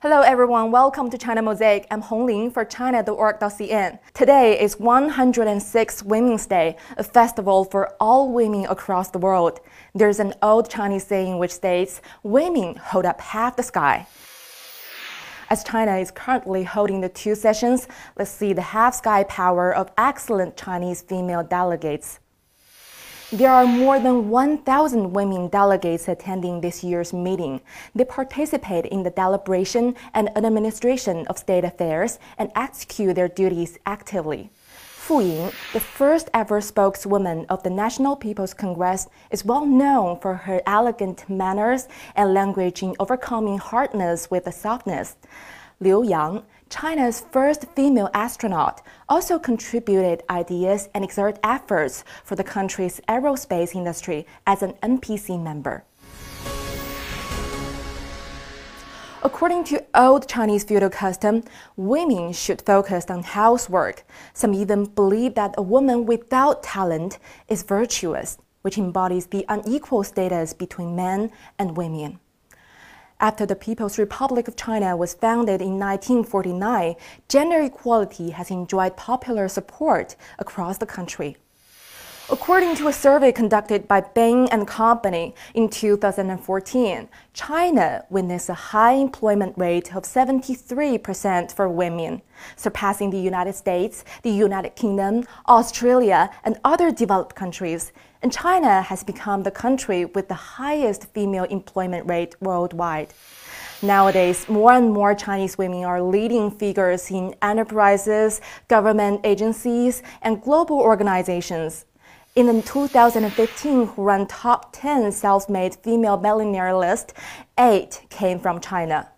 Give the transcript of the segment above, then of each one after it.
Hello everyone, welcome to China Mosaic. I'm Hong Ling for China.org.cn. Today is 106 Women's Day, a festival for all women across the world. There's an old Chinese saying which states, women hold up half the sky. As China is currently holding the two sessions, let's see the half sky power of excellent Chinese female delegates. There are more than 1,000 women delegates attending this year's meeting. They participate in the deliberation and administration of state affairs and execute their duties actively. Fu Ying, the first ever spokeswoman of the National People's Congress, is well known for her elegant manners and language in overcoming hardness with softness. Liu Yang, China's first female astronaut, also contributed ideas and exerted efforts for the country's aerospace industry as an NPC member. According to old Chinese feudal custom, women should focus on housework. Some even believe that a woman without talent is virtuous, which embodies the unequal status between men and women. After the People's Republic of China was founded in 1949, gender equality has enjoyed popular support across the country. According to a survey conducted by Bain and Company in 2014, China witnessed a high employment rate of 73% for women, surpassing the United States, the United Kingdom, Australia, and other developed countries. And China has become the country with the highest female employment rate worldwide. Nowadays, more and more Chinese women are leading figures in enterprises, government agencies, and global organizations. In the 2015 Hurun Top 10 Self-Made Female Billionaire list, eight came from China.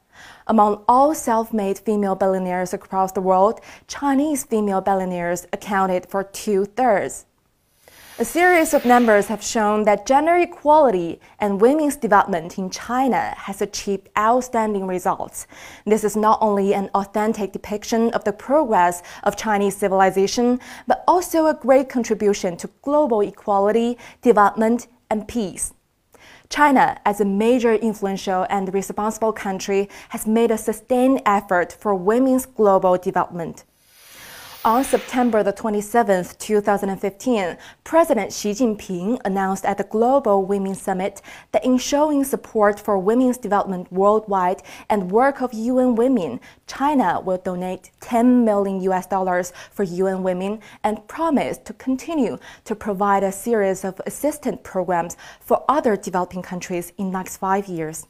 Among all self-made female billionaires across the world, Chinese female billionaires accounted for two-thirds. A series of numbers have shown that gender equality and women's development in China has achieved outstanding results. This is not only an authentic depiction of the progress of Chinese civilization, but also a great contribution to global equality, development, and peace. China, as a major influential and responsible country, has made a sustained effort for women's global development. On September the 27th, 2015, President Xi Jinping announced at the Global Women's Summit that in showing support for women's development worldwide and work of UN Women, China will donate 10 million US dollars for UN Women and promised to continue to provide a series of assistance programs for other developing countries in next five years.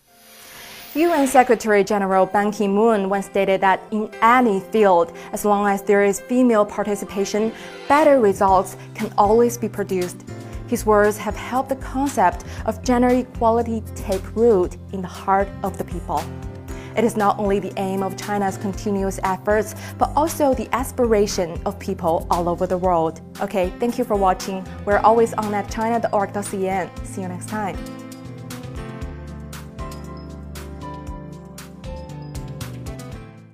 UN Secretary General Ban Ki moon once stated that in any field, as long as there is female participation, better results can always be produced. His words have helped the concept of gender equality take root in the heart of the people. It is not only the aim of China's continuous efforts, but also the aspiration of people all over the world. Okay, thank you for watching. We're always on at china.org.cn. See you next time.